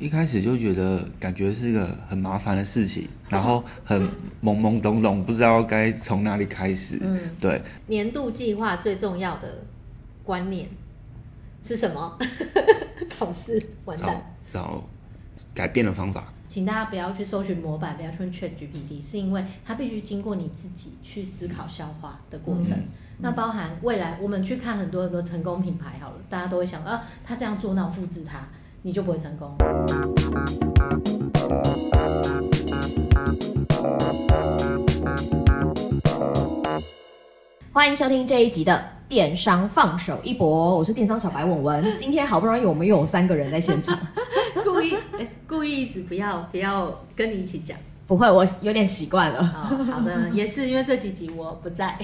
一开始就觉得感觉是个很麻烦的事情，然后很懵懵懂懂，不知道该从哪里开始。嗯，对。年度计划最重要的观念是什么？考试完蛋。找，改变的方法。请大家不要去搜寻模板，不要去问 ChatGPT，是因为它必须经过你自己去思考消化的过程。嗯、那包含未来我们去看很多很多成功品牌，好了，大家都会想啊，他这样做，那我复制它。你就不会成功。欢迎收听这一集的电商放手一搏，我是电商小白文文。今天好不容易我们又有三个人在现场，故意、欸、故意一直不要不要跟你一起讲。不会，我有点习惯了。哦，好的，也是因为这几集我不在。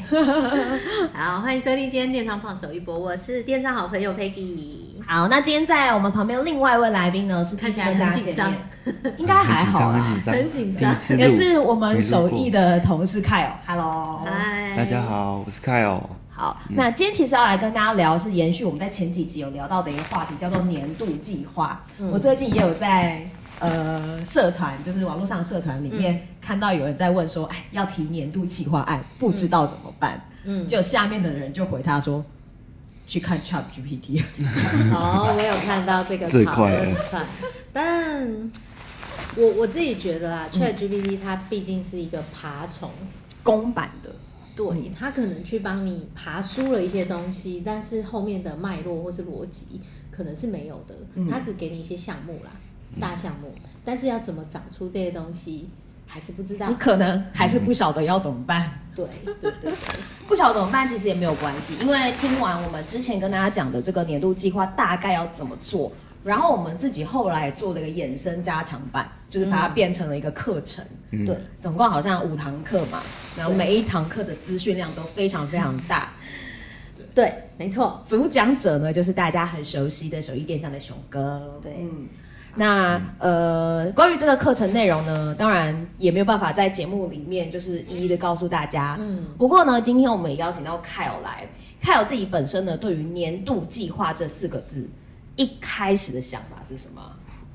好，欢迎收听今天电商放手一搏，我是电商好朋友 Peggy。好，那今天在我们旁边另外一位来宾呢，是看起来很紧张，应该还好，很紧张，很紧张，也是我们首艺的同事 Kyle，Hello，嗨，大家好，我是 Kyle。好，嗯、那今天其实要来跟大家聊，是延续我们在前几集有聊到的一个话题，叫做年度计划。嗯、我最近也有在。呃，社团就是网络上的社团里面、嗯、看到有人在问说，哎，要提年度计划案，不知道怎么办。嗯，就下面的人就回他说，去看 Chat GPT。哦，我有看到这个讨论串，但我我自己觉得啊，Chat GPT 它毕竟是一个爬虫。公版的，对，它可能去帮你爬梳了一些东西，但是后面的脉络或是逻辑可能是没有的，它只给你一些项目啦。大项目，但是要怎么长出这些东西，还是不知道。你可能还是不晓得要怎么办。嗯、对对对对，不晓得怎么办，其实也没有关系，因为听完我们之前跟大家讲的这个年度计划大概要怎么做，然后我们自己后来做了一个衍生加强版，就是把它变成了一个课程。嗯、对，总共好像五堂课嘛，然后每一堂课的资讯量都非常非常大。对，没错。主讲者呢，就是大家很熟悉的手艺电商的熊哥。对。嗯那呃，关于这个课程内容呢，当然也没有办法在节目里面就是一一的告诉大家。嗯，不过呢，今天我们也邀请到 Kyle 来，Kyle 自己本身呢，对于年度计划这四个字，一开始的想法是什么？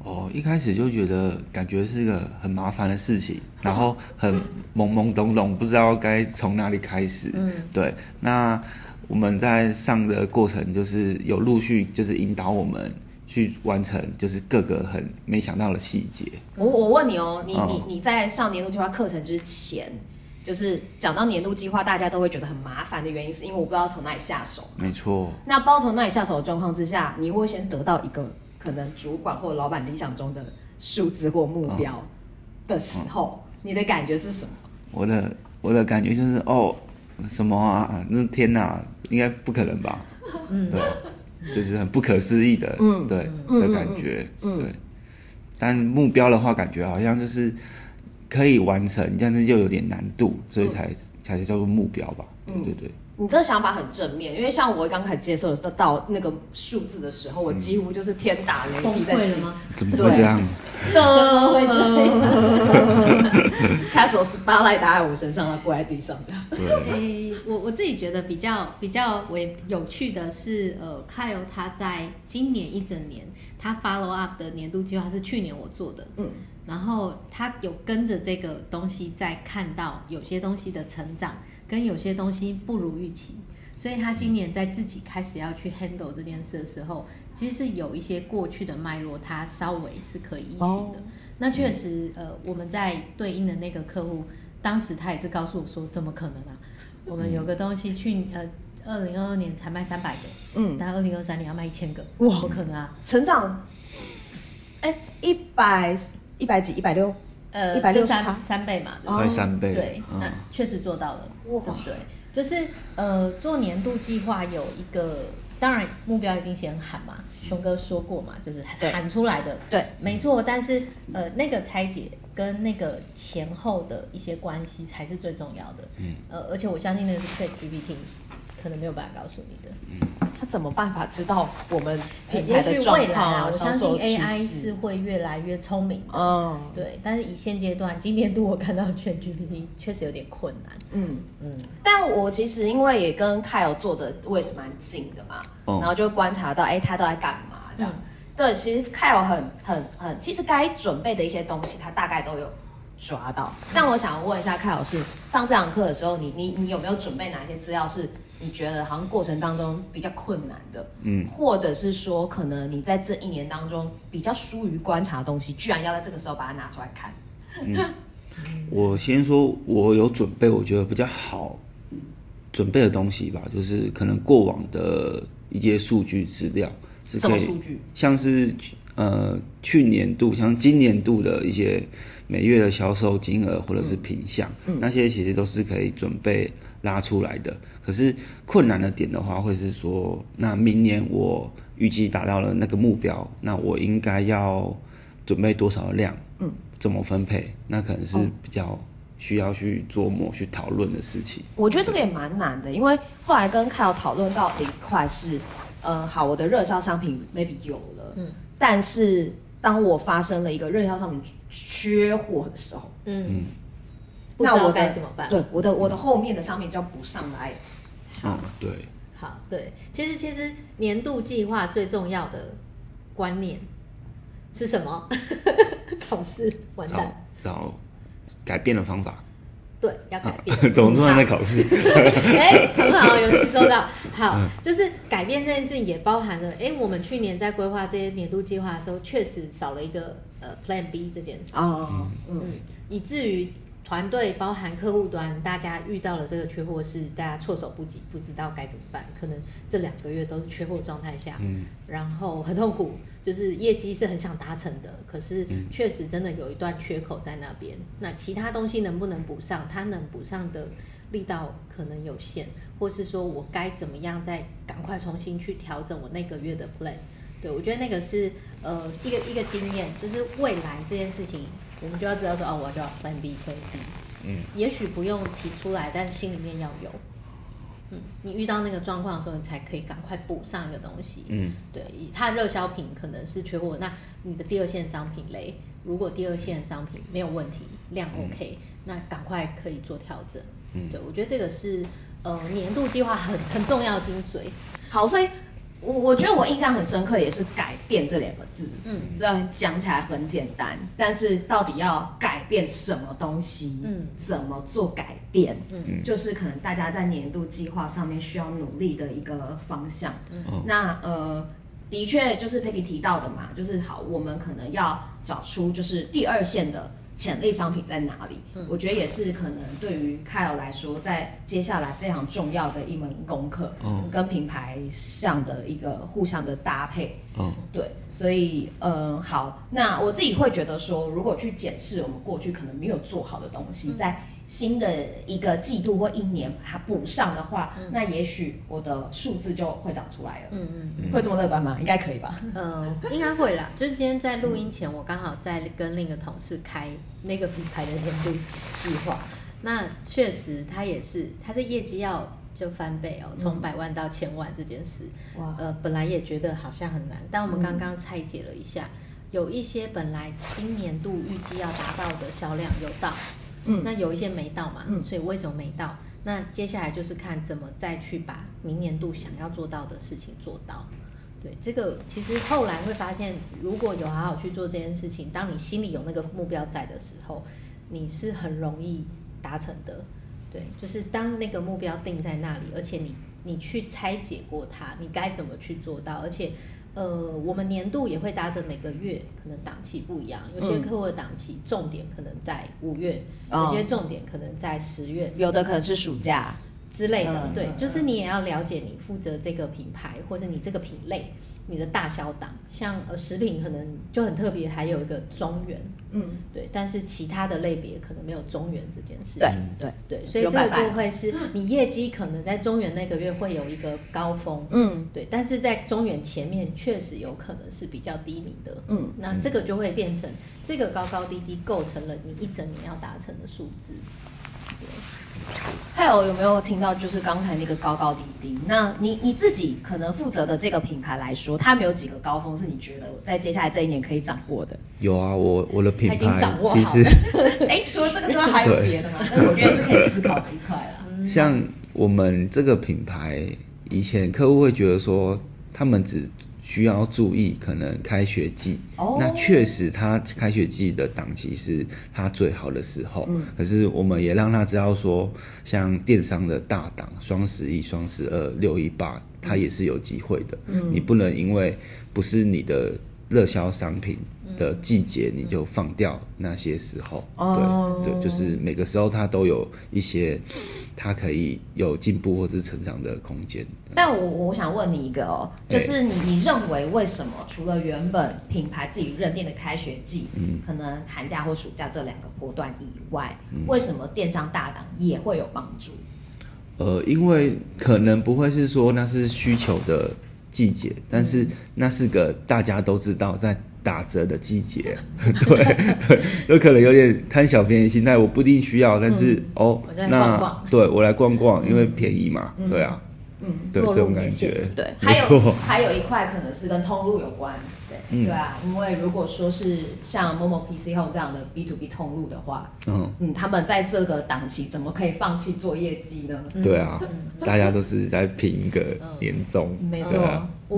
哦，一开始就觉得感觉是个很麻烦的事情，然后很懵懵懂懂，不知道该从哪里开始。嗯，对。那我们在上的过程，就是有陆续就是引导我们。去完成就是各个很没想到的细节。我我问你哦，你你你在上年度计划课程之前，就是讲到年度计划，大家都会觉得很麻烦的原因，是因为我不知道从哪里下手。没错。那不知道从哪里下手的状况之下，你会先得到一个可能主管或老板理想中的数字或目标的时候，哦、你的感觉是什么？我的我的感觉就是哦，什么啊？那天哪，应该不可能吧？嗯，对。就是很不可思议的，嗯，对的感觉，嗯，对。但目标的话，感觉好像就是可以完成，但是又有点难度，所以才才叫做目标吧。对对对。你这个想法很正面，因为像我刚开始接受的到那个数字的时候，我几乎就是天打雷劈在心。怎么会这样？怎么会这样？他说 spotlight 打在我身上，他跪在地上的。对。欸，我我自己觉得比较比较为有趣的是，呃，Kyle 他在今年一整年，他 follow up 的年度计划是去年我做的，嗯，然后他有跟着这个东西在看到有些东西的成长。跟有些东西不如预期，所以他今年在自己开始要去 handle 这件事的时候，其实是有一些过去的脉络，他稍微是可以依循的。Oh. 那确实，呃，我们在对应的那个客户，当时他也是告诉我说，怎么可能啊？我们有个东西去，呃，二零二二年才卖三百个，嗯，但二零二三年要卖一千个，哇，不可能啊！成长，哎，一百一百几，一百六。呃，一百六三三倍嘛，快三倍，对，那确实做到了，对不对？就是呃，做年度计划有一个，当然目标一定先喊嘛，熊哥说过嘛，就是喊出来的，对，没错。但是呃，那个拆解跟那个前后的一些关系才是最重要的，嗯，呃，而且我相信那个是 ChatGPT 可能没有办法告诉你的，嗯。他怎么办法知道我们品牌的状况啊？我相信 AI 是会越来越聪明的。嗯，对。但是以现阶段，今年度我看到 ChatGPT 确实有点困难。嗯嗯。但我其实因为也跟 Kyle 坐的位置蛮近的嘛，然后就观察到，哎，他都在干嘛这样。对，其实 Kyle 很很很，其实该准备的一些东西，他大概都有抓到。但我想问一下 Kyle 老师，上这堂课的时候，你你你有没有准备哪些资料是你觉得好像过程当中比较困难的？嗯，或者是说，可能你在这一年当中比较疏于观察的东西，居然要在这个时候把它拿出来看？嗯，我先说，我有准备，我觉得比较好准备的东西吧，就是可能过往的一些数据资料。什么数据？像是呃去年度，像今年度的一些每月的销售金额或者是品项，嗯，那些其实都是可以准备拉出来的。可是困难的点的话，会是说，那明年我预计达到了那个目标，那我应该要准备多少量？嗯，怎么分配？那可能是比较需要去琢磨、去讨论的事情。我觉得这个也蛮难的，因为后来跟 Kyle 讨论到的一块是。嗯，好，我的热销商品 maybe 有了，嗯，但是当我发生了一个热销商品缺货的时候，嗯，那我该怎么办？对，我的我的后面的商品就要补上来。好，对，好，对，其实其实年度计划最重要的观念是什么？考试完蛋，找，找改变的方法。对，要改变。怎么突然在考试？哎，很好，有吸收到。好，就是改变这件事情也包含了，哎，我们去年在规划这些年度计划的时候，确实少了一个呃 Plan B 这件事情。哦，嗯，以至于。团队包含客户端，大家遇到了这个缺货是大家措手不及，不知道该怎么办。可能这两个月都是缺货状态下，嗯，然后很痛苦，就是业绩是很想达成的，可是确实真的有一段缺口在那边。那其他东西能不能补上？它能补上的力道可能有限，或是说我该怎么样再赶快重新去调整我那个月的 plan？对，我觉得那个是呃一个一个经验，就是未来这件事情。我们就要知道说，哦，我就要 Plan B、Plan C。嗯，也许不用提出来，但是心里面要有。嗯，你遇到那个状况的时候，你才可以赶快补上一个东西。嗯，对，它的热销品可能是缺货，那你的第二线商品嘞，如果第二线商品没有问题，量 OK，嗯，那赶快可以做调整。嗯，对，我觉得这个是呃年度计划很很重要的精髓。好，所以。我我觉得我印象很深刻，也是改变这两个字。嗯，虽然讲起来很简单，但是到底要改变什么东西？嗯，怎么做改变？嗯，就是可能大家在年度计划上面需要努力的一个方向。嗯，那呃，的确就是 Peggy 提到的嘛，就是好，我们可能要找出就是第二线的。潜力商品在哪里？嗯，我觉得也是可能对于 Kyle 来说，在接下来非常重要的一门功课，嗯，跟品牌上的一个互相的搭配，嗯，对，所以，嗯，好，那我自己会觉得说，如果去检视我们过去可能没有做好的东西，在新的一个季度或一年把它补上的话，嗯、那也许我的数字就会长出来了。嗯嗯，嗯会这么乐观吗？应该可以吧？呃，应该会啦。就是今天在录音前，我刚好在跟另一个同事开那个品牌的年度计划。那确实，他也是，他是业绩要就翻倍哦，从百万到千万这件事。哇、嗯。呃，本来也觉得好像很难，但我们刚刚拆解了一下，嗯、有一些本来今年度预计要达到的销量有到。嗯，那有一些没到嘛，嗯，所以为什么没到？那接下来就是看怎么再去把明年度想要做到的事情做到。对，这个其实后来会发现，如果有好好去做这件事情，当你心里有那个目标在的时候，你是很容易达成的。对，就是当那个目标定在那里，而且你你去拆解过它，你该怎么去做到，而且。呃，我们年度也会搭着每个月可能档期不一样，有些客户的档期重点可能在五月，嗯、有些重点可能在十月，有的可能是暑假之类的。嗯、对，就是你也要了解你负责这个品牌或者你这个品类。你的大小档，像呃食品可能就很特别，还有一个中原，嗯，对，但是其他的类别可能没有中原这件事情，对对对，所以这个就会是你业绩可能在中原那个月会有一个高峰，嗯，对，但是在中原前面确实有可能是比较低迷的，嗯，那这个就会变成这个高高低低构成了你一整年要达成的数字。还有有没有听到？就是刚才那个高高低低。那你你自己可能负责的这个品牌来说，它没有几个高峰是你觉得在接下来这一年可以掌握的？有啊，我我的品牌已经掌握好了。其实，哎，除了这个之外，还有别的吗？这个我觉得是可以思考的一块了。像我们这个品牌，以前客户会觉得说，他们只需要注意，可能开学季，哦、那确实他开学季的档期是他最好的时候。嗯、可是我们也让他知道说，像电商的大档，双十一、双十二、六一八，他也是有机会的。嗯、你不能因为不是你的热销商品的季节，你就放掉那些时候。嗯、对对，就是每个时候他都有一些。他可以有进步或者是成长的空间。但我我想问你一个哦，就是你你认为为什么除了原本品牌自己认定的开学季，嗯，可能寒假或暑假这两个波段以外，嗯，为什么电商大档也会有帮助？呃，因为可能不会是说那是需求的季节，但是那是个大家都知道在。打折的季节，对对，有可能有点贪小便宜心态，我不一定需要，但是、嗯、哦，逛逛。那对我来逛逛，因为便宜嘛，嗯、对啊，嗯，对这种感觉，对，还有还有一块可能是跟通路有关。对啊，因为如果说是像 Momo PC Home 这样的 B to B 通路的话，嗯。嗯，他们在这个档期怎么可以放弃做业绩呢？对啊，大家都是在拼一个年终，没错。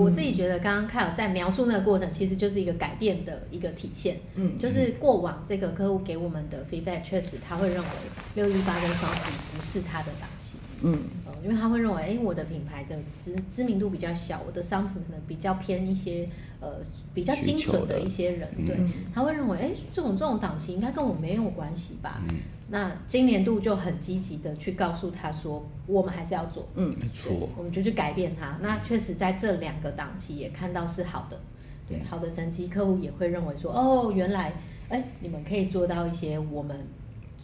我自己觉得刚刚凯尔在描述那个过程，其实就是一个改变的一个体现。嗯，就是过往这个客户给我们的 feedback，确实他会认为六一八跟双十一不是他的档期。嗯，因为他会认为，哎，我的品牌的知知名度比较小，我的商品可能比较偏一些。呃，比较精准的一些人，对，他会认为，哎，这种这种档期应该跟我没有关系吧？嗯，那今年度就很积极的去告诉他说，我们还是要做，嗯，没错，我们就去改变它。那确实在这两个档期也看到是好的，对，好的成绩，客户也会认为说，哦，原来，哎，你们可以做到一些我们。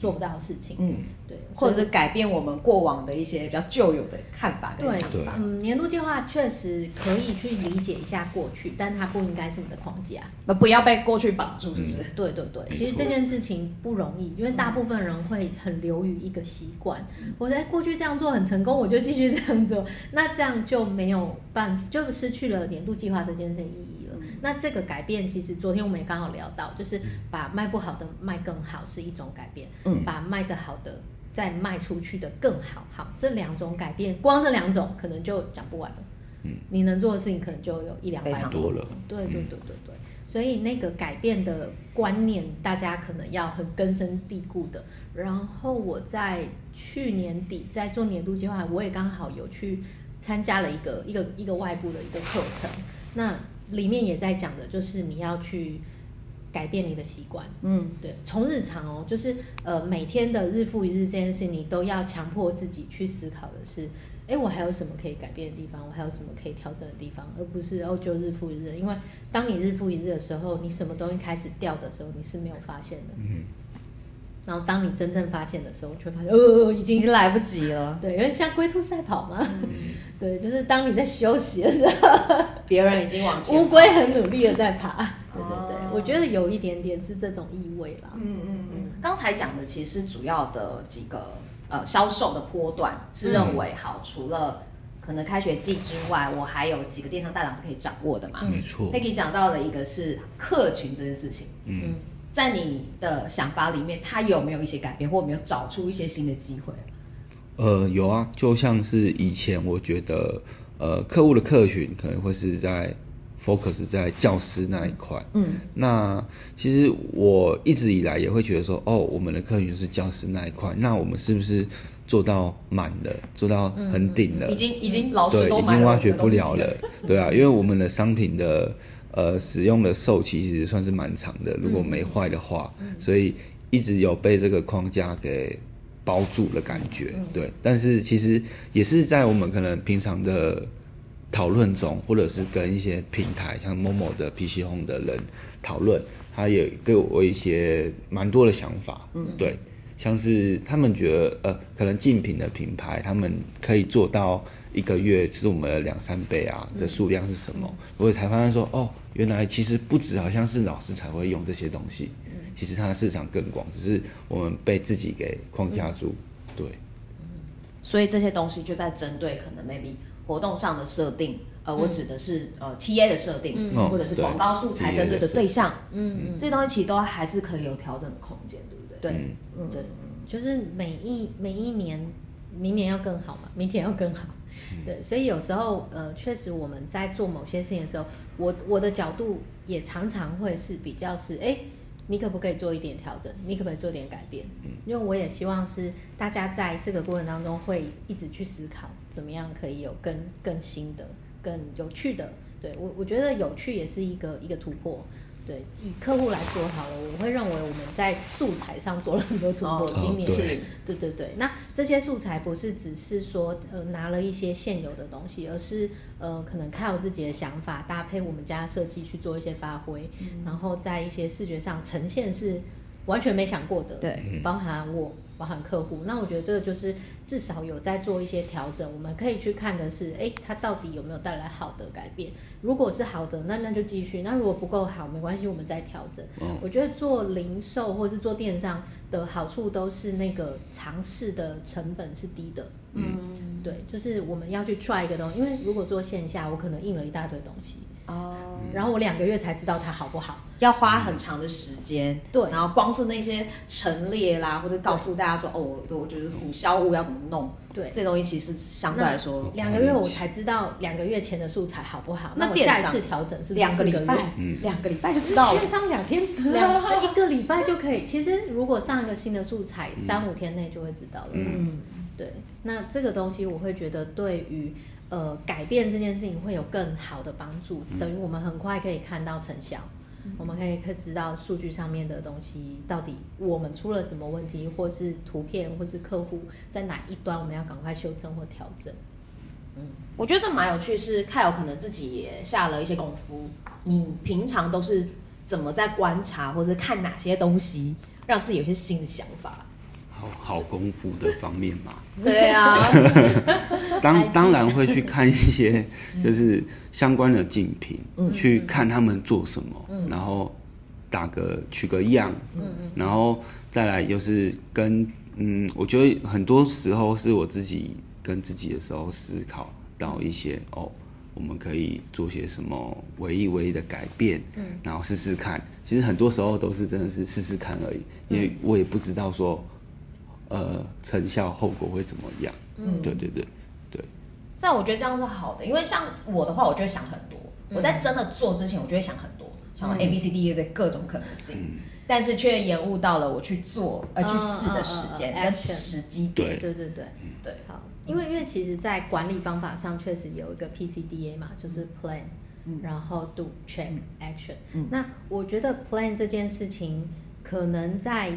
做不到的事情，嗯，对，或者是改变我们过往的一些比较旧有的看法跟想法。嗯，年度计划确实可以去理解一下过去，但它不应该是你的框架，那不要被过去绑住，是不是？嗯、对对对，其实这件事情不容易，因为大部分人会很流于一个习惯，嗯、我在过去这样做很成功，我就继续这样做，那这样就没有办法，就失去了年度计划这件事情意义。那这个改变，其实昨天我们也刚好聊到，就是把卖不好的卖更好是一种改变，嗯，把卖得好的再卖出去的更好，好，这两种改变，光这两种可能就讲不完了，嗯，你能做的事情可能就有一两百种多了，对对对对对，所以那个改变的观念，大家可能要很根深蒂固的。然后我在去年底在做年度计划，我也刚好有去参加了一个一个一个外部的一个课程，那。里面也在讲的，就是你要去改变你的习惯。嗯，对，从日常哦，就是呃每天的日复一日这件事，你都要强迫自己去思考的是，哎，我还有什么可以改变的地方？我还有什么可以调整的地方？而不是哦就日复一日。因为当你日复一日的时候，你什么东西开始掉的时候，你是没有发现的。嗯。然后当你真正发现的时候，却发现哦，已经已经来不及了。对，有点像龟兔赛跑嘛。嗯、对，就是当你在休息的时候，别人已经往前。乌龟很努力的在爬。对对对，哦、我觉得有一点点是这种意味啦。嗯嗯嗯。刚才讲的其实主要的几个呃销售的波段是认为好，除了可能开学季之外，我还有几个电商大档是可以掌握的嘛。没错。Peggy 讲到了一个是客群这件事情。嗯。嗯在你的想法里面，他有没有一些改变，或有没有找出一些新的机会？呃，有啊，就像是以前我觉得，呃，客户的客群可能会是在 focus 在教师那一块。嗯，那其实我一直以来也会觉得说，哦，我们的客群是教师那一块，那我们是不是做到满了，做到很顶了？已经已经老师都已经挖掘不了了，对啊，因为我们的商品的。呃，使用的寿期其实算是蛮长的，如果没坏的话，嗯、所以一直有被这个框架给包住的感觉，嗯、对。但是其实也是在我们可能平常的讨论中，或者是跟一些平台，像 Momo 的 PC Home 的人讨论，他也给我一些蛮多的想法，嗯，对。像是他们觉得，呃，可能竞品的品牌，他们可以做到一个月是我们的两三倍啊的数量是什么？嗯、我才发现说，哦，原来其实不止好像是老师才会用这些东西，嗯、其实它的市场更广，只是我们被自己给框架住，嗯、对。所以这些东西就在针对可能 maybe 活动上的设定，呃，我指的是呃 TA 的设定，嗯、或者是广告素材针对的对象，嗯。嗯，这些东西其实都还是可以有调整的空间，对不对？对，嗯，对，就是每一每一年，明年要更好嘛，明天要更好，对，所以有时候呃，确实我们在做某些事情的时候，我我的角度也常常会是比较是，哎，你可不可以做一点调整？你可不可以做点改变？因为我也希望是大家在这个过程当中会一直去思考，怎么样可以有更更新的、更有趣的。对我，我觉得有趣也是一个一个突破。对，以客户来说好了，我会认为我们在素材上做了很多突破。哦、今年是，对对对。那这些素材不是只是说呃拿了一些现有的东西，而是呃可能靠自己的想法搭配我们家设计去做一些发挥，嗯、然后在一些视觉上呈现是完全没想过的。对，包含我。包含客户，那我觉得这个就是至少有在做一些调整。我们可以去看的是，哎，它到底有没有带来好的改变？如果是好的，那那就继续；那如果不够好，没关系，我们再调整。嗯，我觉得做零售或是做电商的好处都是那个尝试的成本是低的。嗯，对，就是我们要去 try 一个东西，因为如果做线下，我可能印了一大堆东西。哦，然后我两个月才知道它好不好，要花很长的时间。对，然后光是那些陈列啦，或者告诉大家说，哦，我我觉得辅销物要怎么弄，对，这东西其实相对来说，两个月我才知道两个月前的素材好不好。那我下一次调整是两个礼拜，两个礼拜就知道了。电商两天，两 一个礼拜就可以。其实如果上一个新的素材，三五天内就会知道了。嗯，对，那这个东西我会觉得对于。呃，改变这件事情会有更好的帮助，等于我们很快可以看到成效，嗯、我们可以可以知道数据上面的东西到底我们出了什么问题，或是图片，或是客户在哪一端，我们要赶快修正或调整。嗯，我觉得这蛮有趣，是 Kyle 可能自己也下了一些功夫。你平常都是怎么在观察，或者看哪些东西，让自己有些新的想法？好好功夫的方面嘛，对啊，当当然会去看一些 就是相关的竞品，嗯、去看他们做什么，嗯、然后打个取个样，嗯、然后再来就是跟嗯，我觉得很多时候是我自己跟自己的时候思考到一些哦，我们可以做些什么唯一唯一的改变，嗯、然后试试看。其实很多时候都是真的是试试看而已，因为我也不知道说。呃，成效后果会怎么样？嗯，对对对对。但我觉得这样是好的，因为像我的话，我就会想很多。嗯、我在真的做之前，我就会想很多，想 A B C D E 这各种可能性，嗯、但是却延误到了我去做而去试的时间跟时机点。对对对对对。好，因为因为其实，在管理方法上确实有一个 P C D A 嘛，就是 Plan，、嗯、然后 Do Check Action。嗯、那我觉得 Plan 这件事情可能在。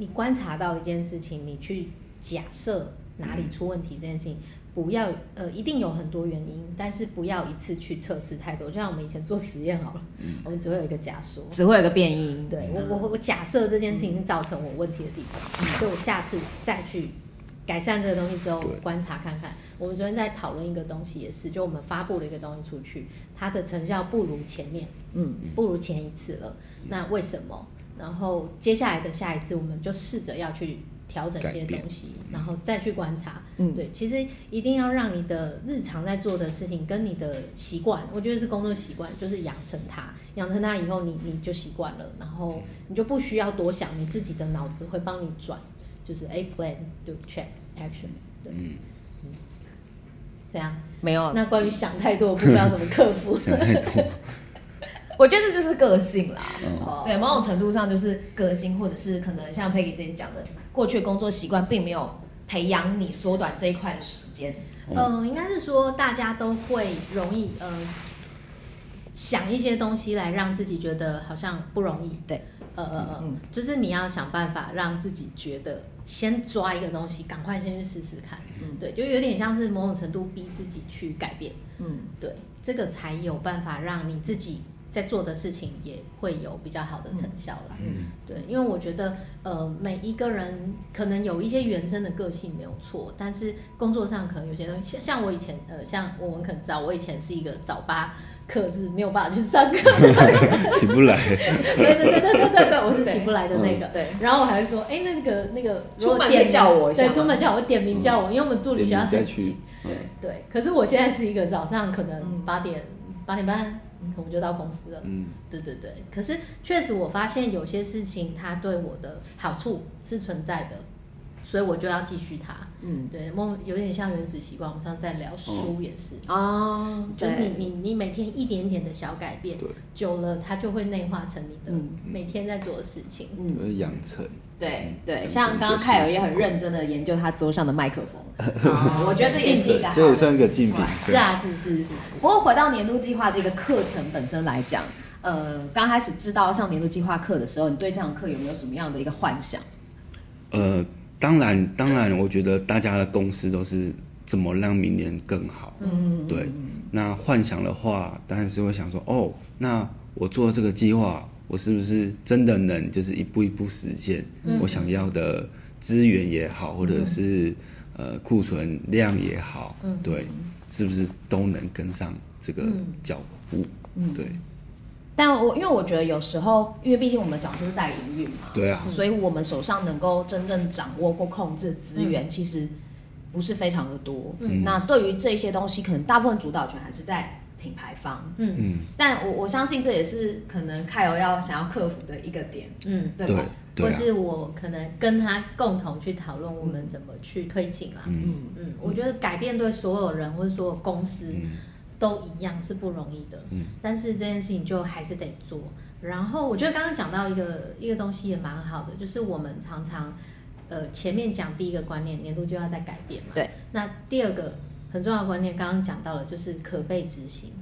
你观察到一件事情，你去假设哪里出问题这件事情，嗯、不要呃，一定有很多原因，但是不要一次去测试太多。就像我们以前做实验好了，嗯、我们只会有一个假说，只会有一个变因。对我我我假设这件事情是造成我问题的地方，嗯、所以我下次再去改善这个东西之后，观察看看。我们昨天在讨论一个东西也是，就我们发布了一个东西出去，它的成效不如前面，嗯，不如前一次了。那为什么？然后接下来的下一次，我们就试着要去调整这些东西，然后再去观察。嗯，对，其实一定要让你的日常在做的事情跟你的习惯，我觉得是工作习惯，就是养成它，养成它以后你，你你就习惯了，然后你就不需要多想，你自己的脑子会帮你转，就是 A plan do check action，对，嗯，嗯，这样。没有。那关于想太多，不知道怎么克服。想太多。我觉得这就是个性啦，嗯、对，某种程度上就是个性，或者是可能像 Peggy 之前讲的，过去的工作习惯并没有培养你缩短这一块的时间。嗯、呃，应该是说大家都会容易呃想一些东西来让自己觉得好像不容易。对，呃呃呃，嗯、就是你要想办法让自己觉得先抓一个东西，赶快先去试试看。嗯，对，就有点像是某种程度逼自己去改变。嗯，对，这个才有办法让你自己。在做的事情也会有比较好的成效啦。嗯，对，因为我觉得，呃，每一个人可能有一些原生的个性没有错，但是工作上可能有些东西，像像我以前，呃，像我们可能知道，我以前是一个早八课是没有办法去上课的，起不来。对对对对对对对，我是起不来的那个。对，然后我还会说，哎，那个那个，出门点叫我一下，对，出门叫我点名叫我，因为我们助理学校很挤。对对，可是我现在是一个早上可能八点八点半。我们就到公司了。嗯，对对对。可是确实，我发现有些事情它对我的好处是存在的，所以我就要继续它。嗯，对，梦有点像原子习惯，我们上次在聊书也是。哦，就是你你你每天一点点的小改变，久了它就会内化成你的每天在做的事情，嗯，养成。对对，像刚刚凯尔也很认真的研究他桌上的麦克风，我觉得这也是一个，这也算一个竞品。是啊，是是是。不过回到年度计划这个课程本身来讲，呃，刚开始知道上年度计划课的时候，你对这堂课有没有什么样的一个幻想？呃，当然，当然，我觉得大家的共识都是怎么让明年更好。嗯，对。那幻想的话，当然是会想说，哦，那我做这个计划，我是不是真的能就是一步一步实现我想要的资源也好，或者是呃库存量也好，对，是不是都能跟上这个脚步？对。但我因为我觉得有时候，因为毕竟我们讲是代营运嘛，对啊，所以我们手上能够真正掌握或控制资源，其实不是非常的多。嗯，那对于这些东西，可能大部分主导权还是在品牌方。嗯嗯，但我我相信这也是可能凯尔要想要克服的一个点。嗯，对吧？或是我可能跟他共同去讨论我们怎么去推进啦。嗯嗯，我觉得改变对所有人或者所有公司。都一样是不容易的，嗯，但是这件事情就还是得做。然后我觉得刚刚讲到一个一个东西也蛮好的，就是我们常常，呃，前面讲第一个观念，年度就要在改变嘛，对。那第二个很重要的观念，刚刚讲到了，就是可被执行。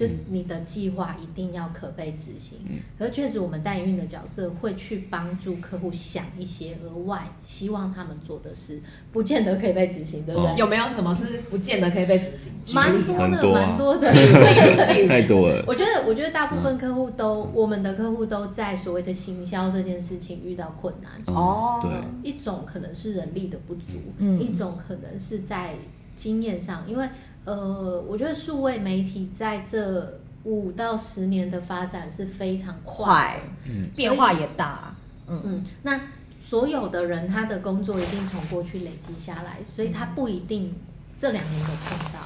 就你的计划一定要可被执行，而确实我们代营运的角色会去帮助客户想一些额外希望他们做的事，不见得可以被执行，对不对？有没有什么是不见得可以被执行？蛮多的，蛮多的，太多了。我觉得，我觉得大部分客户都，我们的客户都在所谓的行销这件事情遇到困难。哦，对，一种可能是人力的不足，嗯，一种可能是在经验上，因为。呃，我觉得数位媒体在这五到十年的发展是非常快，嗯，变化也大，嗯嗯。那所有的人他的工作一定从过去累积下来，所以他不一定这两年都碰到。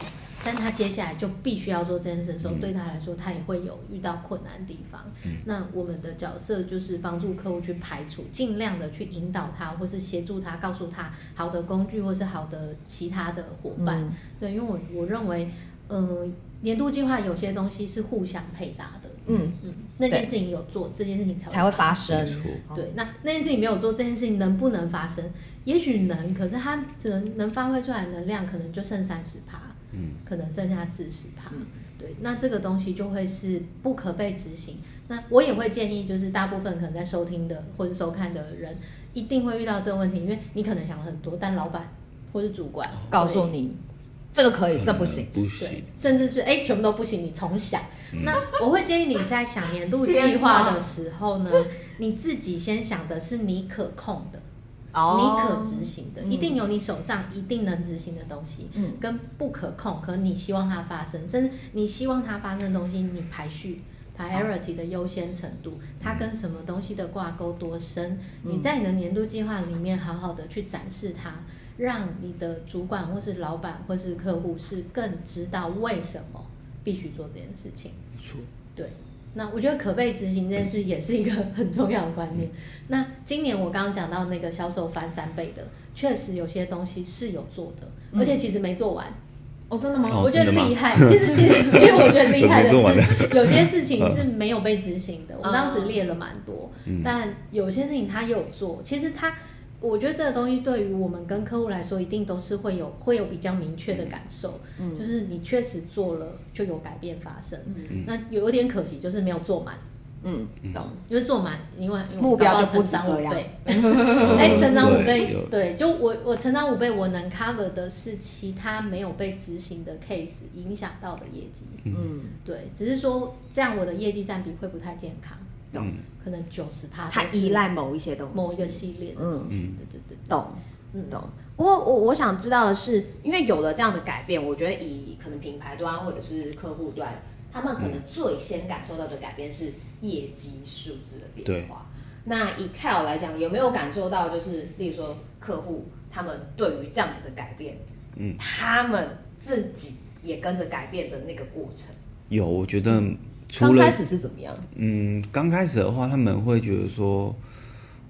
但他接下来就必须要做这件事的时候，嗯、对他来说，他也会有遇到困难的地方。嗯、那我们的角色就是帮助客户去排除，尽量的去引导他，或是协助他，告诉他好的工具，或是好的其他的伙伴。嗯、对，因为我我认为，呃，年度计划有些东西是互相配搭的。嗯嗯，那件事情有做，这件事情才会才会发生。对，那那件事情没有做，这件事情能不能发生？也许能，可是它只能能发挥出来的能量，可能就剩三十趴。嗯，可能剩下四十趴，嗯、对，那这个东西就会是不可被执行。那我也会建议，就是大部分可能在收听的或者收看的人，一定会遇到这个问题，因为你可能想了很多，但老板或是主管告诉你这个可以，这不行，不行，对，甚至是哎、欸，全部都不行，你重想。嗯、那我会建议你在想年度 计划的时候呢，你自己先想的是你可控的。你可执行的，一定有你手上一定能执行的东西，嗯，跟不可控，可你希望它发生，甚至你希望它发生的东西，你排序 priority 的优先程度，它跟什么东西的挂钩多深，你在你的年度计划里面好好的去展示它，让你的主管或是老板或是客户是更知道为什么必须做这件事情。没错，对。那我觉得可被执行这件事也是一个很重要的观念。那今年我刚刚讲到那个销售翻三倍的，确实有些东西是有做的，而且其实没做完。哦，真的吗？我觉得厉害。其实，其实，其实我觉得厉害的是，有些事情是没有被执行的。我当时列了蛮多，但有些事情他有做。其实他。我觉得这个东西对于我们跟客户来说，一定都是会有会有比较明确的感受，嗯，就是你确实做了就有改变发生，嗯，那有点可惜就是没有做满，嗯，懂，因为做满，因为目标就不止这样，哎，成长五倍，对，就我我成长五倍，我能 cover 的是其他没有被执行的 case 影响到的业绩，嗯，对，只是说这样我的业绩占比会不太健康。懂，可能九十趴，他依赖某一些东西，某一个系列的东西，嗯，对对对，懂，嗯。懂。不过我我想知道的是，因为有了这样的改变，我觉得以可能品牌端或者是客户端，他们可能最先感受到的改变是业绩数字的变化。那以 Kyle 来讲，有没有感受到就是，例如说客户他们对于这样子的改变，嗯，他们自己也跟着改变的那个过程？有，我觉得。刚开始是怎么样？嗯，刚开始的话，他们会觉得说，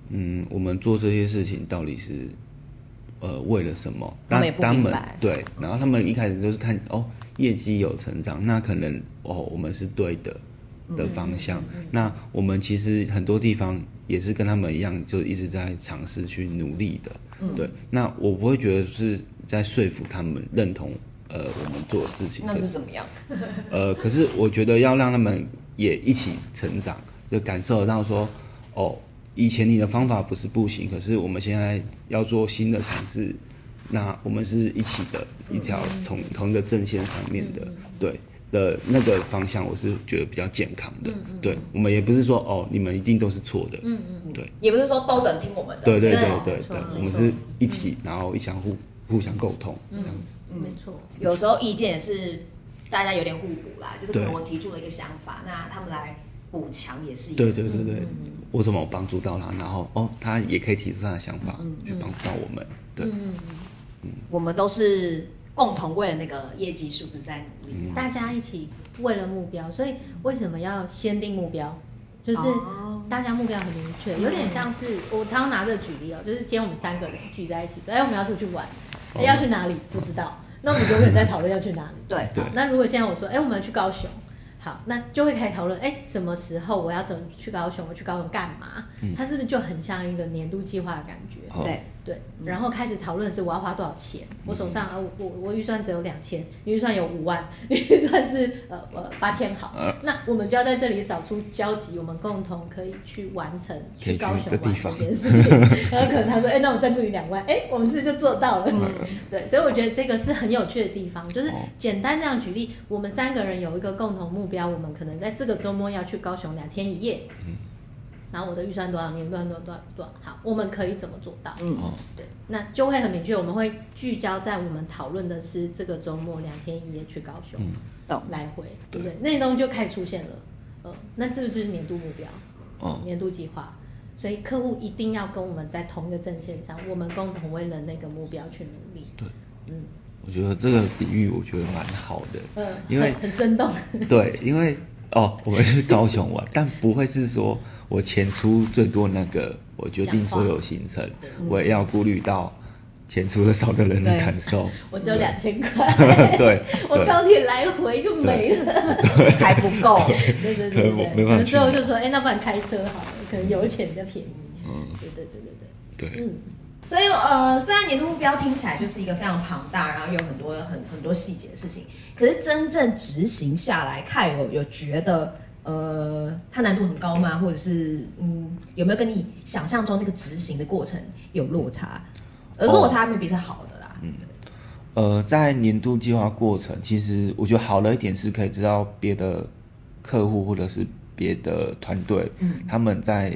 嗯，我们做这些事情到底是呃为了什么？他们也不明白。他们对，然后他们一开始就是看哦业绩有成长，那可能哦我们是对的的方向。嗯嗯嗯、那我们其实很多地方也是跟他们一样，就一直在尝试去努力的。嗯、对，那我不会觉得是在说服他们认同呃我们做的事情。那是怎么样？呃，可是我觉得要让他们也一起成长，就感受得到说哦。以前你的方法不是不行，可是我们现在要做新的尝试，那我们是一起的一条同同一个阵线上面的，对的那个方向，我是觉得比较健康的。对，我们也不是说哦，你们一定都是错的。嗯嗯，对，也不是说都只能听我们的。对对对对对，我们是一起，然后一相互互相沟通这样子。没错，有时候意见也是大家有点互补啦，就是可能我提出了一个想法，那他们来。补强也是一个，对对对对，为什么我帮助到他，然后哦，他也可以提出他的想法去帮助到我们，对，嗯，我们都是共同为了那个业绩数字在努力，大家一起为了目标，所以为什么要先定目标？就是大家目标很明确，有点像是我常常拿这个举例哦，就是今天我们三个人聚在一起，说哎，我们要出去玩，哎，要去哪里？不知道，那我们永远在讨论要去哪里。对，那如果现在我说，哎，我们要去高雄。好，那就会开始讨论，哎，什么时候我要怎么去高雄？我去高雄干嘛？嗯、它是不是就很像一个年度计划的感觉？好对。对，然后开始讨论是我要花多少钱，我手上呃我我预算只有两千，预算有五万，预算是呃呃八千好，那我们就要在这里找出交集，我们共同可以去完成去高雄玩这件事情。然后可能他说，哎，那我赞助你两万，哎，我们是不是就做到了？对，所以我觉得这个是很有趣的地方，就是简单这样举例，我们三个人有一个共同目标，我们可能在这个周末要去高雄两天一夜。然后我的预算多少？年预算多少？多少？多少？好，我们可以怎么做到？嗯，对，那就会很明确。我们会聚焦在我们讨论的是这个周末两天一夜去高雄，嗯，来回，对不对？那些东西就开始出现了。嗯，那这个就是年度目标，哦，年度计划。所以客户一定要跟我们在同一个阵线上，我们共同为了那个目标去努力。对，嗯，我觉得这个比喻我觉得蛮好的，嗯，因为很生动。对，因为哦，我们去高雄玩，但不会是说。我钱出最多那个，我决定所有行程，我也要顾虑到钱出的少的人的感受。我只有两千块，对，我高铁来回就没了，还不够。对。对对对，可能最后就说，哎，那不然开车好了，可能油钱比较便宜。嗯，对对对对对，对，嗯。所以呃，虽然年度目标听起来就是一个非常庞大，然后有很多很很多细节的事情，可是真正执行下来，看有有觉得。呃，它难度很高吗？或者是嗯，有没有跟你想象中那个执行的过程有落差？而落差没比是好的啦。哦、嗯，呃，在年度计划过程，其实我觉得好了一点是可以知道别的客户或者是别的团队，嗯，他们在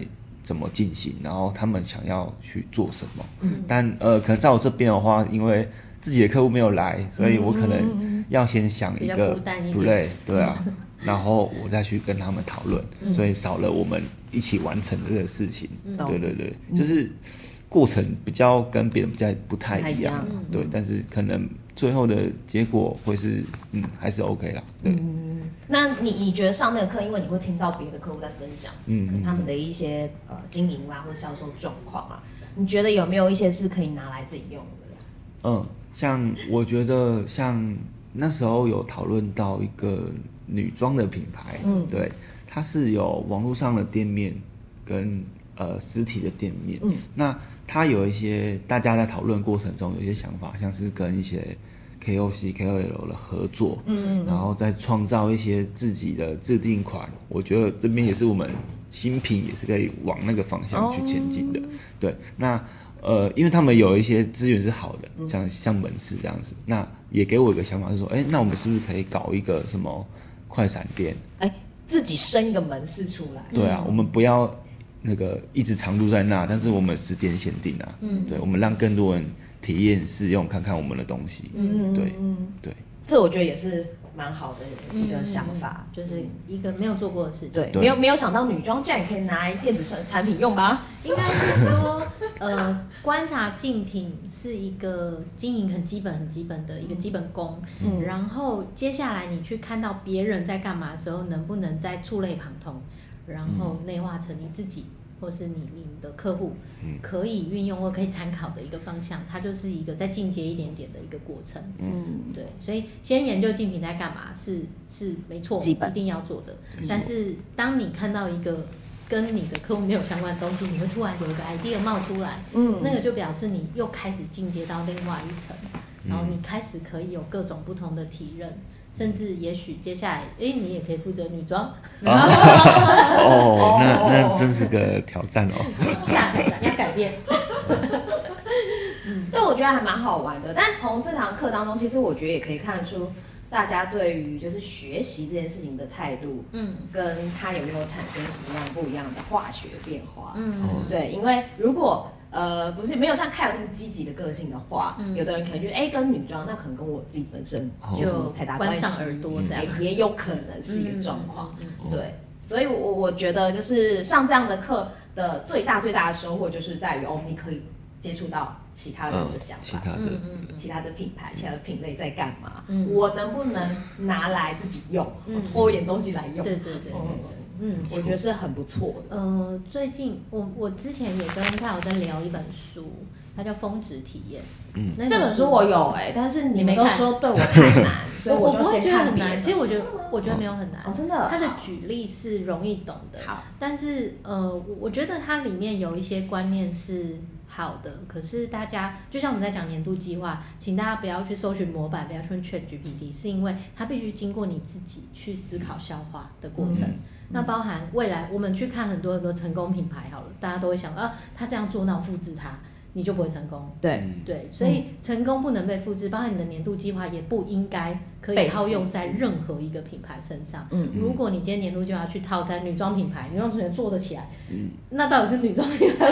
怎么进行，然后他们想要去做什么。嗯，但呃，可能在我这边的话，因为自己的客户没有来，所以我可能要先想一个 play，对啊。然后我再去跟他们讨论，嗯、所以少了我们一起完成这个事情。嗯、对对对，嗯、就是过程比较跟别人比较不太一样，嗯、对。但是可能最后的结果会是，嗯，还是 OK 啦。对。嗯、那你你觉得上那个课，因为你会听到别的客户在分享，嗯，他们的一些呃经营啊或者销售状况啊，你觉得有没有一些是可以拿来自己用的？嗯，像我觉得像那时候有讨论到一个。女装的品牌，嗯，对，它是有网络上的店面跟呃实体的店面，嗯，那它有一些大家在讨论过程中有一些想法，像是跟一些 KOC、KOL 的合作，嗯，然后再创造一些自己的自定款，我觉得这边也是我们新品也是可以往那个方向去前进的，哦、对，那呃，因为他们有一些资源是好的，像像门市这样子，那也给我一个想法是说，哎，那我们是不是可以搞一个什么？快闪店，哎，自己生一个门市出来。对啊，我们不要那个一直常驻在那，但是我们时间限定啊。嗯，对，我们让更多人体验试用，看看我们的东西。嗯，对，对，这我觉得也是。蛮好的一个想法，嗯、就是一个没有做过的事情。没有没有想到女装竟然可以拿来电子产产品用吧？应该是说，呃，观察竞品是一个经营很基本、很基本的一个基本功。嗯，然后接下来你去看到别人在干嘛的时候，能不能再触类旁通，然后内化成你自己或是你你的客户可以运用或可以参考的一个方向，它就是一个再进阶一点点的一个过程。嗯，对，所以先研究竞品在干嘛是是没错，一定要做的。但是当你看到一个跟你的客户没有相关的东西，你会突然有一个 idea 冒出来，嗯，那个就表示你又开始进阶到另外一层，然后你开始可以有各种不同的体认。甚至也许接下来，哎、欸，你也可以负责女装。哦，那那真是个挑战哦。大挑战，要改变。嗯，对，我觉得还蛮好玩的。但从这堂课当中，其实我觉得也可以看出大家对于就是学习这件事情的态度，嗯，跟他有没有产生什么样不一样的化学变化。嗯，对，因为如果。呃，不是没有像凯尔这么积极的个性的话，嗯、有的人可能觉得，哎、欸，跟女装那可能跟我自己本身就什么太大关系，关上耳朵这样，也也有可能是一个状况。对，所以我我觉得就是上这样的课的最大最大的收获就是在于，哦，你可以接触到其他人的想法，其他的、嗯、其他的品牌、其他的品类在干嘛，嗯、我能不能拿来自己用，偷、嗯、一点东西来用？对对对。嗯嗯，我觉得是很不错的。呃，最近我我之前也跟他有在聊一本书，它叫《峰值体验》。嗯，那这本书我有哎、欸，但是你们都说对我太难，所以我就先看别的。其实我觉得我觉得没有很难，哦，真的。它的举例是容易懂的。好，但是呃，我觉得它里面有一些观念是好的，可是大家就像我们在讲年度计划，请大家不要去搜寻模板，不要去 ChatGPT，是因为它必须经过你自己去思考消化的过程。嗯那包含未来，我们去看很多很多成功品牌好了，大家都会想啊，他这样做，那我复制他，你就不会成功。对对，所以成功不能被复制，包含你的年度计划也不应该可以套用在任何一个品牌身上。嗯，如果你今天年度计划去套在女装品牌，女装品牌做得起来，嗯，那到底是女装品牌？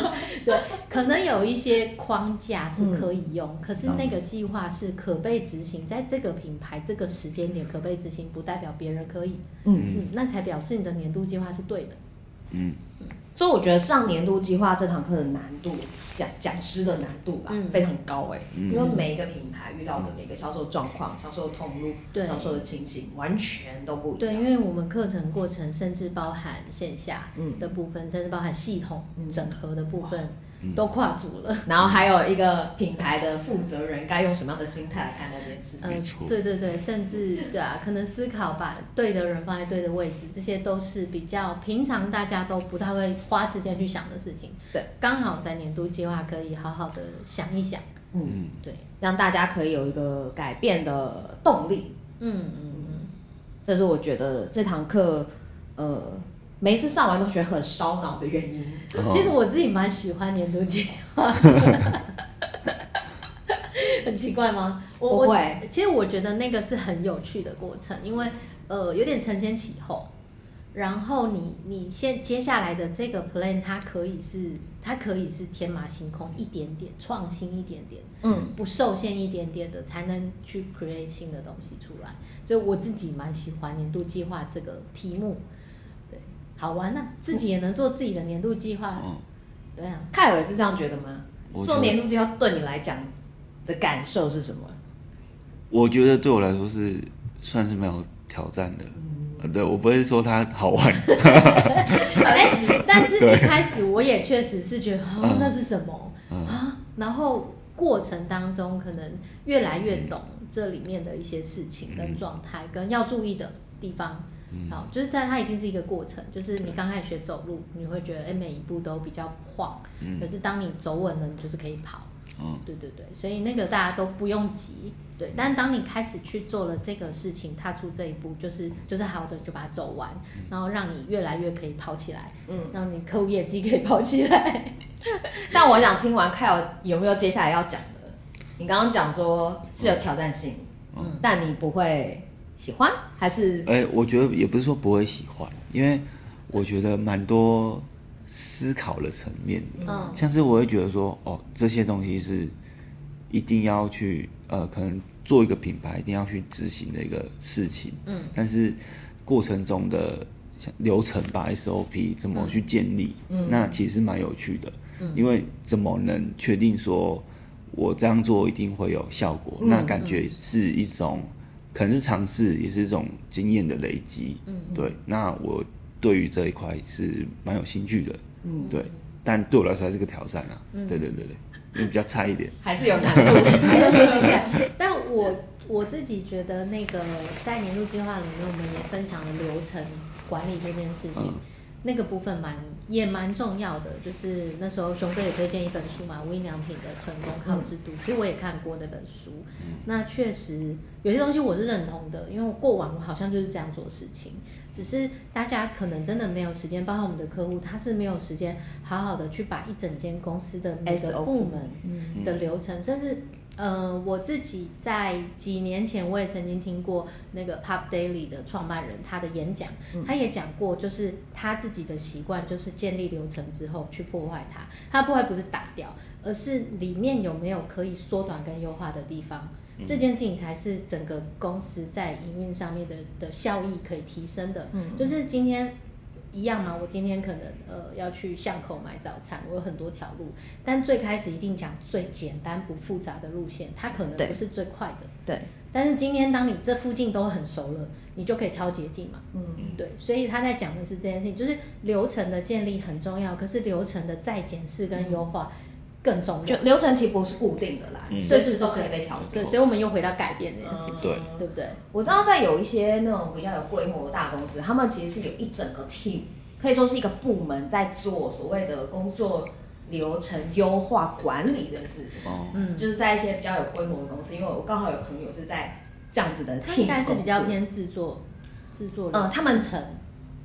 对，可能有一些框架是可以用，可是那个计划是可被执行，在这个品牌这个时间点可被执行，不代表别人可以。嗯嗯，那才表示你的年度计划是对的。嗯。所以我觉得上年度计划这堂课的难度，讲讲师的难度吧，嗯、非常高哎，嗯、因为每一个品牌遇到的每个销售状况、销售通路、对销售的情形完全都不一样。对，因为我们课程过程甚至包含线下的部分，嗯、甚至包含系统整合的部分。都跨足了，然后还有一个品牌的负责人该用什么样的心态来看待这件事情？嗯，对对对，甚至对啊，可能思考把对的人放在对的位置，这些都是比较平常大家都不太会花时间去想的事情。对，刚好在年度计划可以好好的想一想，嗯，对，让大家可以有一个改变的动力。嗯嗯嗯，这是我觉得这堂课，呃。每一次上完都觉得很烧脑的原因，其实我自己蛮喜欢年度计划，很奇怪吗？我我其实我觉得那个是很有趣的过程，因为呃有点承先启后，然后你你先接下来的这个 plan 它可以是它可以是天马行空一点点，创新一点点，嗯，不受限一点点的，才能去 create 新的东西出来。所以我自己蛮喜欢年度计划这个题目。好玩呐、啊，自己也能做自己的年度计划。嗯，对啊，凯尔是这样觉得吗？做年度计划对你来讲的感受是什么？我觉得对我来说是算是没有挑战的。嗯，对，我不会说它好玩。哎，但是一开始我也确实是觉得，哦，嗯、那是什么、嗯、啊？然后过程当中可能越来越懂这里面的一些事情跟状态，跟要注意的地方。好，就是但它一定是一个过程，就是你刚开始学走路，你会觉得哎，每一步都比较晃，嗯、可是当你走稳了，你就是可以跑。嗯，对对对，所以那个大家都不用急，对。但当你开始去做了这个事情，踏出这一步，就是就是好的，就把它走完，然后让你越来越可以跑起来，嗯，让你客户业绩可以跑起来。但我想听完 Kyle 有没有接下来要讲的？你刚刚讲说是有挑战性，嗯，但你不会。喜欢？还是？哎、欸，我觉得也不是说不会喜欢，因为我觉得蛮多思考的层面的，嗯，像是我会觉得说，哦，这些东西是一定要去，呃，可能做一个品牌一定要去执行的一个事情，嗯，但是过程中的像流程吧，SOP 怎么去建立，嗯，那其实蛮有趣的，嗯，因为怎么能确定说我这样做一定会有效果？嗯，那感觉是一种。可能是尝试，也是一种经验的累积。嗯，对。那我对于这一块是蛮有兴趣的。嗯，对。但对我来说还是个挑战啊。嗯，对对对对，因为比较差一点，还是有难度。但我我自己觉得，那个在年度计划里面，我们也分享了流程管理这件事情。嗯那个部分蛮也蛮重要的，就是那时候熊哥也推荐一本书嘛，无印良品的成功靠制度，其实我也看过那本书。那确实有些东西我是认同的，因为我过往我好像就是这样做事情，只是大家可能真的没有时间，包括我们的客户，他是没有时间好好的去把一整间公司的每个部门的流程，甚至。呃，我自己在几年前我也曾经听过那个 Pop Daily 的创办人他的演讲，嗯、他也讲过，就是他自己的习惯就是建立流程之后去破坏它，他破坏不是打掉，而是里面有没有可以缩短跟优化的地方，嗯、这件事情才是整个公司在营运上面的的效益可以提升的，嗯、就是今天。一样吗？我今天可能呃要去巷口买早餐，我有很多条路，但最开始一定讲最简单不复杂的路线，它可能不是最快的。对。对，但是今天当你这附近都很熟了，你就可以超捷径嘛。嗯。对，所以他在讲的是这件事情，就是流程的建立很重要，可是流程的再检视跟优化。嗯更重要，就流程其实不是固定的啦，随时都可以被调整。对，所以我们又回到改变这件事情，对，对不对？我知道在有一些那种比较有规模的大公司，他们其实是有一整个 team，可以说是一个部门在做所谓的工作流程优化管理这件事情。嗯，就是在一些比较有规模的公司，因为我刚好有朋友是在这样子的 team，应该是比较偏制作，制作，嗯，他们成。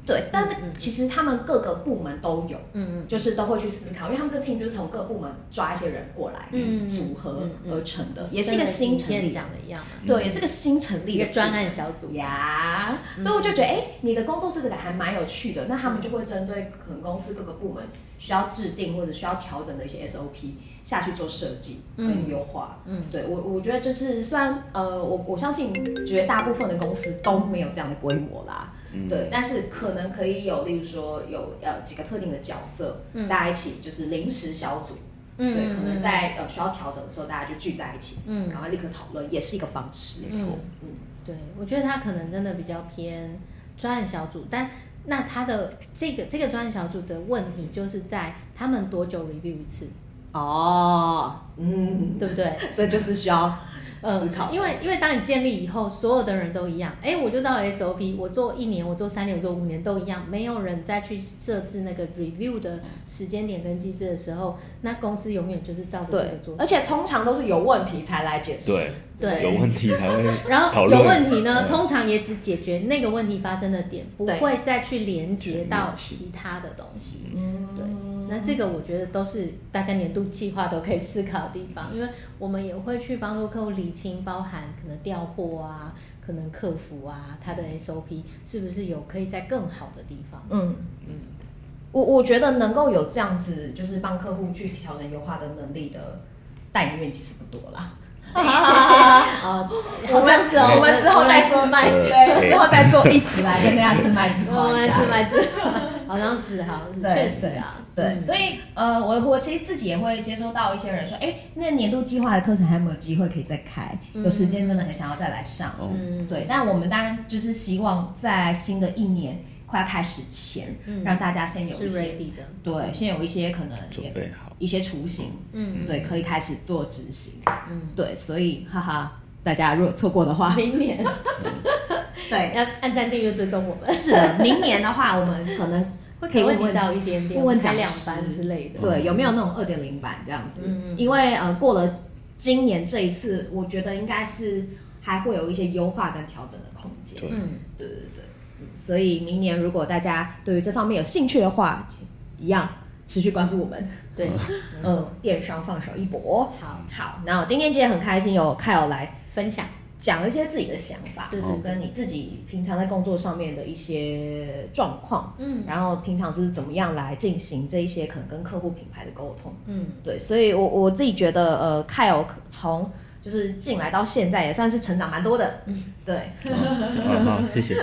对，但其实他们各个部门都有，嗯嗯，就是都会去思考，因为他们这个 team 就是从各部门抓一些人过来，嗯，组合而成的，也是一个新成立，讲的一样嘛，对，也是个新成立的专案小组。呀，所以我就觉得，哎，你的工作是这个还蛮有趣的，那他们就会针对可能公司各个部门需要制定或者需要调整的一些 SOP 下去做设计跟优化，嗯，对我我觉得就是虽然呃，我我相信绝大部分的公司都没有这样的规模啦。对，但是可能可以有，例如说有呃几个特定的角色，嗯、大家一起就是临时小组，嗯、对，可能在呃需要调整的时候，大家就聚在一起，嗯，赶快立刻讨论，也是一个方式，没错，嗯，嗯。对，我觉得他可能真的比较偏专案小组，但那他的这个这个专案小组的问题就是在他们多久 review 一次？哦，嗯，对不对？这就是需要。思考，因为因为当你建立以后，所有的人都一样，哎，我就照 SOP，我做一年，我做三年，我做五年都一样，没有人再去设置那个 review 的时间点跟机制的时候，那公司永远就是照着这个做。而且通常都是有问题才来解释。对对，有问题才会。然后有问题呢，通常也只解决那个问题发生的点，不会再去连接到其他的东西。嗯，对。那这个我觉得都是大家年度计划都可以思考的地方，因为我们也会去帮助客户理清，包含可能调货啊，可能客服啊，他的 SOP 是不是有可以在更好的地方？嗯嗯，我我觉得能够有这样子，就是帮客户去调整优化的能力的代理院其实不多啦。哈哈哈！我们是，我们之后再做卖，对，之后再做一起来跟大家自卖自夸自卖自夸，好像是，好像是，确实啊。对，所以呃，我我其实自己也会接收到一些人说，哎，那年度计划的课程还有没有机会可以再开？有时间真的很想要再来上。嗯，对。但我们当然就是希望在新的一年快要开始前，让大家先有一些，对，先有一些可能准备好一些雏形，嗯，对，可以开始做执行。嗯，对，所以哈哈，大家如果错过的话，明年，对，要按赞订阅追踪我们。是的，明年的话，我们可能。会可以问早一点点，问讲两班之类的。对，有没有那种二点零版这样子？嗯，因为呃，过了今年这一次，我觉得应该是还会有一些优化跟调整的空间。嗯，对对对。所以明年如果大家对于这方面有兴趣的话，一样持续关注我们。对，嗯，电商放手一搏。好，好。那我今天也很开心有 Kyle 来分享。讲一些自己的想法，对对，跟你自己平常在工作上面的一些状况，嗯，然后平常是怎么样来进行这一些可能跟客户品牌的沟通，嗯，对，所以我我自己觉得，呃，Kyle 从就是进来到现在也算是成长蛮多的，嗯，对，好，谢谢。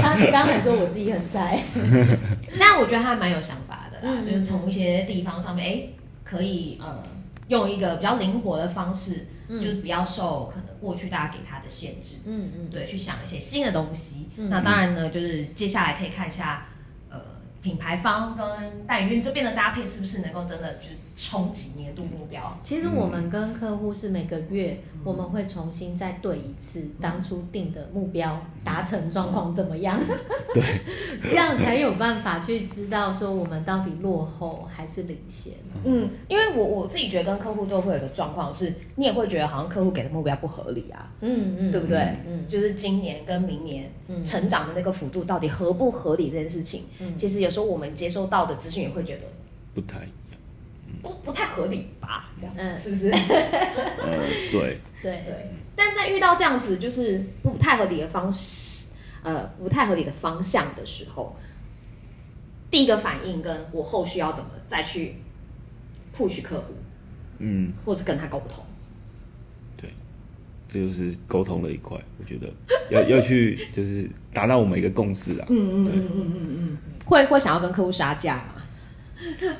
他 刚才说我自己很在，那我觉得他蛮有想法的啦，就是从一些地方上面，哎，可以呃用一个比较灵活的方式。就是比较受可能过去大家给他的限制，嗯嗯，对，去想一些新的东西。那当然呢，就是接下来可以看一下，呃，品牌方跟代理运这边的搭配是不是能够真的就是冲击年度目标？其实我们跟客户是每个月我们会重新再对一次当初定的目标达成状况怎么样？对，这样才有办法去知道说我们到底落后还是领先。嗯，因为我我自己觉得跟客户都会有个状况是，你也会觉得好像客户给的目标不合理啊。嗯嗯，对不对？嗯，就是今年跟明年成长的那个幅度到底合不合理这件事情，嗯，其实有时候我们接收到的资讯也会觉得不太。不不太合理吧？这样，嗯，是不是？呃，对，对。对。但在遇到这样子就是不太合理的方式，呃，不太合理的方向的时候，第一个反应跟我后续要怎么再去 push 客户，嗯，或者跟他沟通，对，这就是沟通的一块，我觉得。要要去就是达到我们一个共识啊，嗯嗯嗯嗯嗯嗯，会会想要跟客户杀价吗？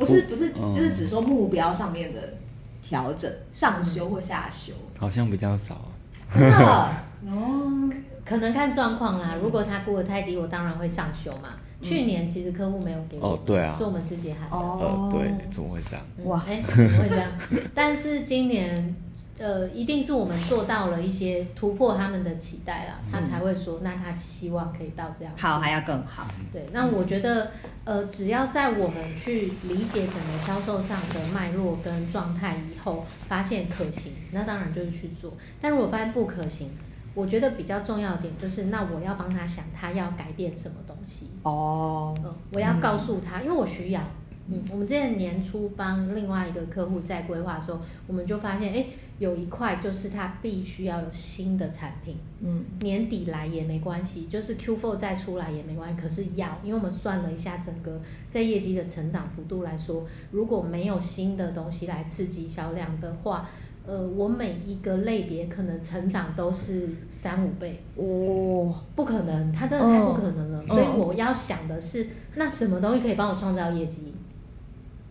不是不是，就是只说目标上面的调整，上修或下修，好像比较少。哦，可能看状况啦。如果他估的太低，我当然会上修嘛。去年其实客户没有给我，哦，对啊，是我们自己喊的。哦，对，怎么会这样？哇，哎，怎么会这样？但是今年。呃，一定是我们做到了一些突破他们的期待了，他才会说，那他希望可以到这样。好，还要更好。对，那我觉得，呃，只要在我们去理解整个销售上的脉络跟状态以后，发现可行，那当然就是去做。但如果发现不可行，我觉得比较重要的点就是，那我要帮他想，他要改变什么东西。哦。嗯，我要告诉他，因为我需要。嗯，我们之前年初帮另外一个客户在规划的时候，我们就发现，哎，有一块就是他必须要有新的产品，嗯，年底来也没关系，就是 Q4 再出来也没关系，可是要，因为我们算了一下整个在业绩的成长幅度来说，如果没有新的东西来刺激销量的话，呃，我每一个类别可能成长都是三五倍，哦，不可能，它真的太不可能了，所以我要想的是，那什么东西可以帮我创造业绩？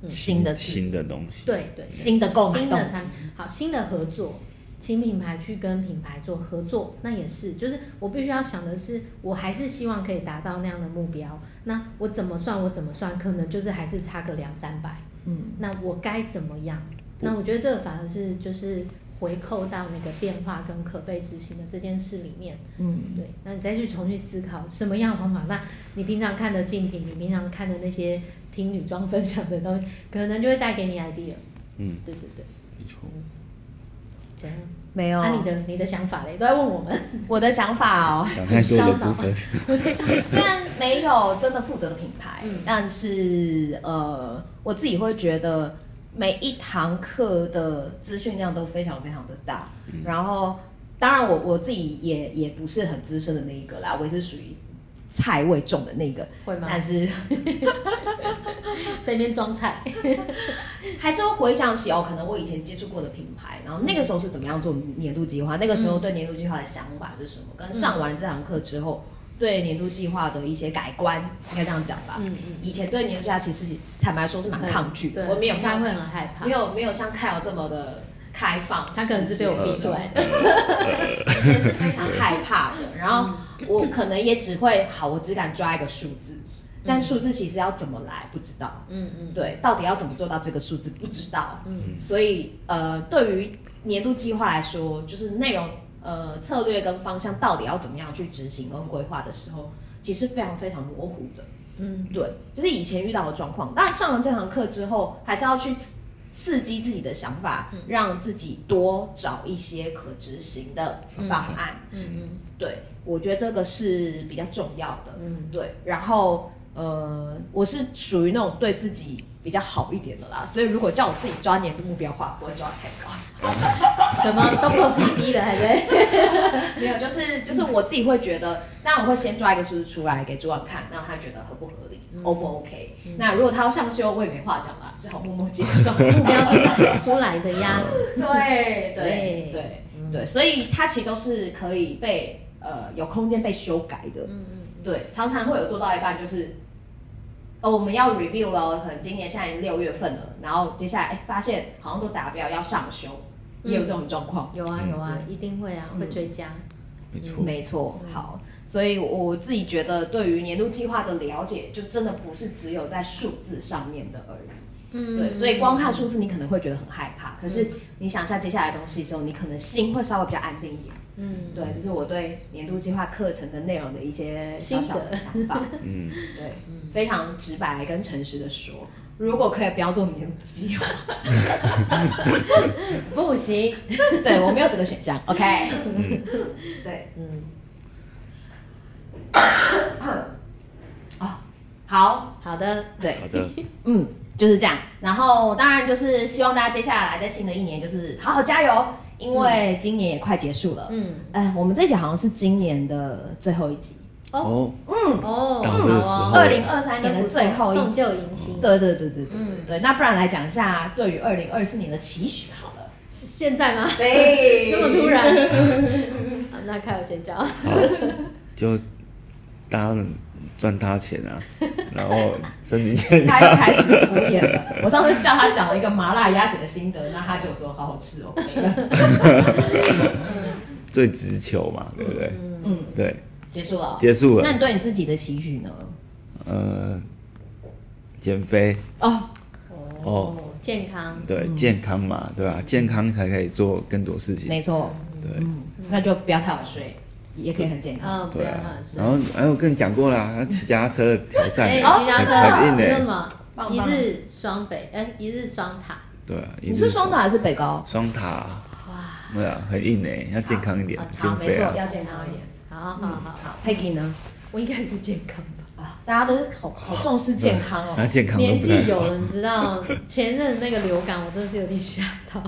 新的新的东西，对对，新的购买新的产好，新的合作，请品牌去跟品牌做合作，那也是，就是我必须要想的是，我还是希望可以达到那样的目标，那我怎么算我怎么算，可能就是还是差个两三百，嗯，那我该怎么样？那我觉得这个反而是就是回扣到那个变化跟可被执行的这件事里面，嗯，对，那你再去重新思考什么样的方法，那你平常看的竞品，你平常看的那些。听女装分享的东西，可能就会带给你 idea。嗯，对对对，没错。怎样没有？那你的你的想法嘞？都在问我们。我的想法哦，想太多的部分。虽然没有真的负责的品牌，嗯、但是呃，我自己会觉得每一堂课的资讯量都非常非常的大。嗯、然后，当然我我自己也也不是很资深的那一个啦，我也是属于。菜味重的那个，会吗？但是 在那边装菜，还是会回想起哦，可能我以前接触过的品牌，然后那个时候是怎么样做年度计划？嗯、那个时候对年度计划的想法是什么？跟上完这堂课之后，对年度计划的一些改观，应该这样讲吧？嗯嗯。以前对年度计划其实坦白说是蛮抗拒的，我没有像会很害怕，没有没有像 Kyle 这么的开放，他可能是被我逼出来的，以前是非常害怕的，然后。我可能也只会好，我只敢抓一个数字，但数字其实要怎么来不知道。嗯嗯，对，到底要怎么做到这个数字不知道。嗯，所以呃，对于年度计划来说，就是内容呃策略跟方向到底要怎么样去执行跟规划的时候，其实非常非常模糊的。嗯，对，就是以前遇到的状况。当然上完这堂课之后，还是要去刺激自己的想法，让自己多找一些可执行的方案。嗯嗯，对。我觉得这个是比较重要的，嗯，对。然后，呃，我是属于那种对自己比较好一点的啦，所以如果叫我自己抓年度目标的话，不会抓太高。什么都破 PB 了，还是 没有？就是就是我自己会觉得，当然我会先抓一个数字出来给主管看，让他觉得合不合理，O 不 OK？那如果他要上修，我也没话讲啦，只好默默接受。目标就是出来的呀。对对对对，所以它其实都是可以被。呃，有空间被修改的，嗯嗯，对，常常会有做到一半，就是，哦，我们要 review 了，可能今年现在已经六月份了，然后接下来哎，发现好像都达标要上修，也有这种状况，有啊有啊，一定会啊，会追加，没错没错，好，所以我自己觉得，对于年度计划的了解，就真的不是只有在数字上面的而已。嗯，对，所以光看数字，你可能会觉得很害怕。可是你想一下接下来的东西的时候，你可能心会稍微比较安定一点。嗯，对，这是我对年度计划课程的内容的一些小小的想法。嗯，对，非常直白跟诚实的说，如果可以不要做年度计划，不行。对，我没有这个选项。OK。嗯，对，嗯。哦，好好的，对，好的，嗯。就是这样，然后当然就是希望大家接下来在新的一年就是好好加油，因为今年也快结束了。嗯，哎，我们这一集好像是今年的最后一集哦。嗯哦，二零二三年的最后一集。对对对对对对对。那不然来讲一下对于二零二四年的期许好了。是现在吗？对，这么突然。那开我先讲。好，就大家。赚大钱啊，然后身体健康。他又开始敷衍了。我上次叫他讲了一个麻辣鸭血的心得，那他就说好好吃哦。最直球嘛，对不对？嗯，对。结束了。结束了。那你对你自己的期许呢？呃，减肥。哦。哦。健康。对，健康嘛，对吧？健康才可以做更多事情。没错。对。那就不要太晚睡。也可以很健康，对啊。然后，哎，我跟你讲过了，骑脚踏车挑战，骑脚踏车很硬的，什么？一日双北，哎，一日双塔。对啊，你是双塔还是北高？双塔。哇，对啊，很硬诶，要健康一点，减肥啊，要健康一点。好好好好，Peggy 呢？我应该是健康吧？啊，大家都好好重视健康哦。健康。年纪有了，你知道 前任那个流感，我真的是有点吓到。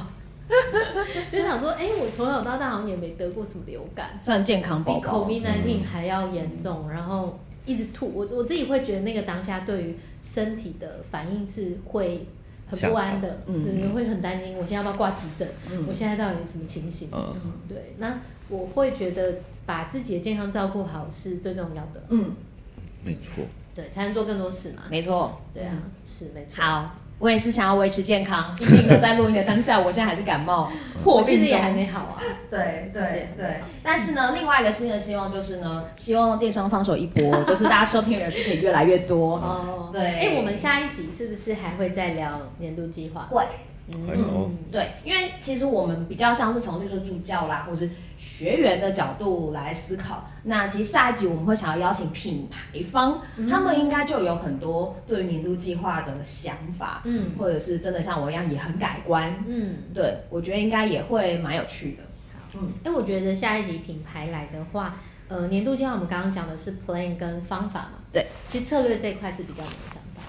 就想说，哎、欸，我从小到大好像也没得过什么流感，算健康宝宝，比 COVID-19 还要严重，嗯、然后一直吐。我我自己会觉得那个当下对于身体的反应是会很不安的，嗯，对，会很担心，我现在要不要挂急诊？嗯、我现在到底什么情形？嗯，对，那我会觉得把自己的健康照顾好是最重要的。嗯，没错，对，才能做更多事嘛。没错，对啊，是没错。好。我也是想要维持健康，毕竟呢，在录音的当下，我现在还是感冒，破病中还没好啊。对对对，但是呢，另外一个新的希望就是呢，希望电商放手一搏，就是大家收听人数可以越来越多。哦，对。哎，我们下一集是不是还会再聊年度计划？会。嗯，对，因为其实我们比较像是从那种助教啦，或者是学员的角度来思考。那其实下一集我们会想要邀请品牌方，嗯、他们应该就有很多对于年度计划的想法，嗯，或者是真的像我一样也很改观，嗯，对，我觉得应该也会蛮有趣的。嗯，哎，我觉得下一集品牌来的话，呃，年度计划我们刚刚讲的是 plan 跟方法嘛，对，其实策略这一块是比较。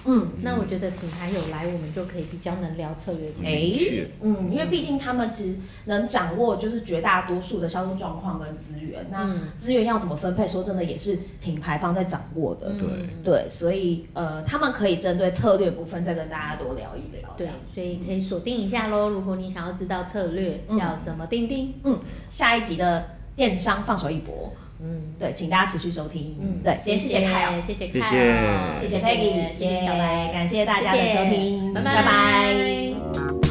嗯，那我觉得品牌有来，我们就可以比较能聊策略。哎，嗯，因为毕竟他们其实能掌握就是绝大多数的销售状况跟资源，那资源要怎么分配，说真的也是品牌方在掌握的。对对，所以呃，他们可以针对策略部分再跟大家多聊一聊。对，所以可以锁定一下喽。如果你想要知道策略要怎么定定，嗯，下一集的电商放手一搏。嗯，对，请大家持续收听。嗯，对，今天谢谢凯哦，谢谢。凯，谢。谢 Peggy，谢谢小白，感谢大家的收听，拜拜。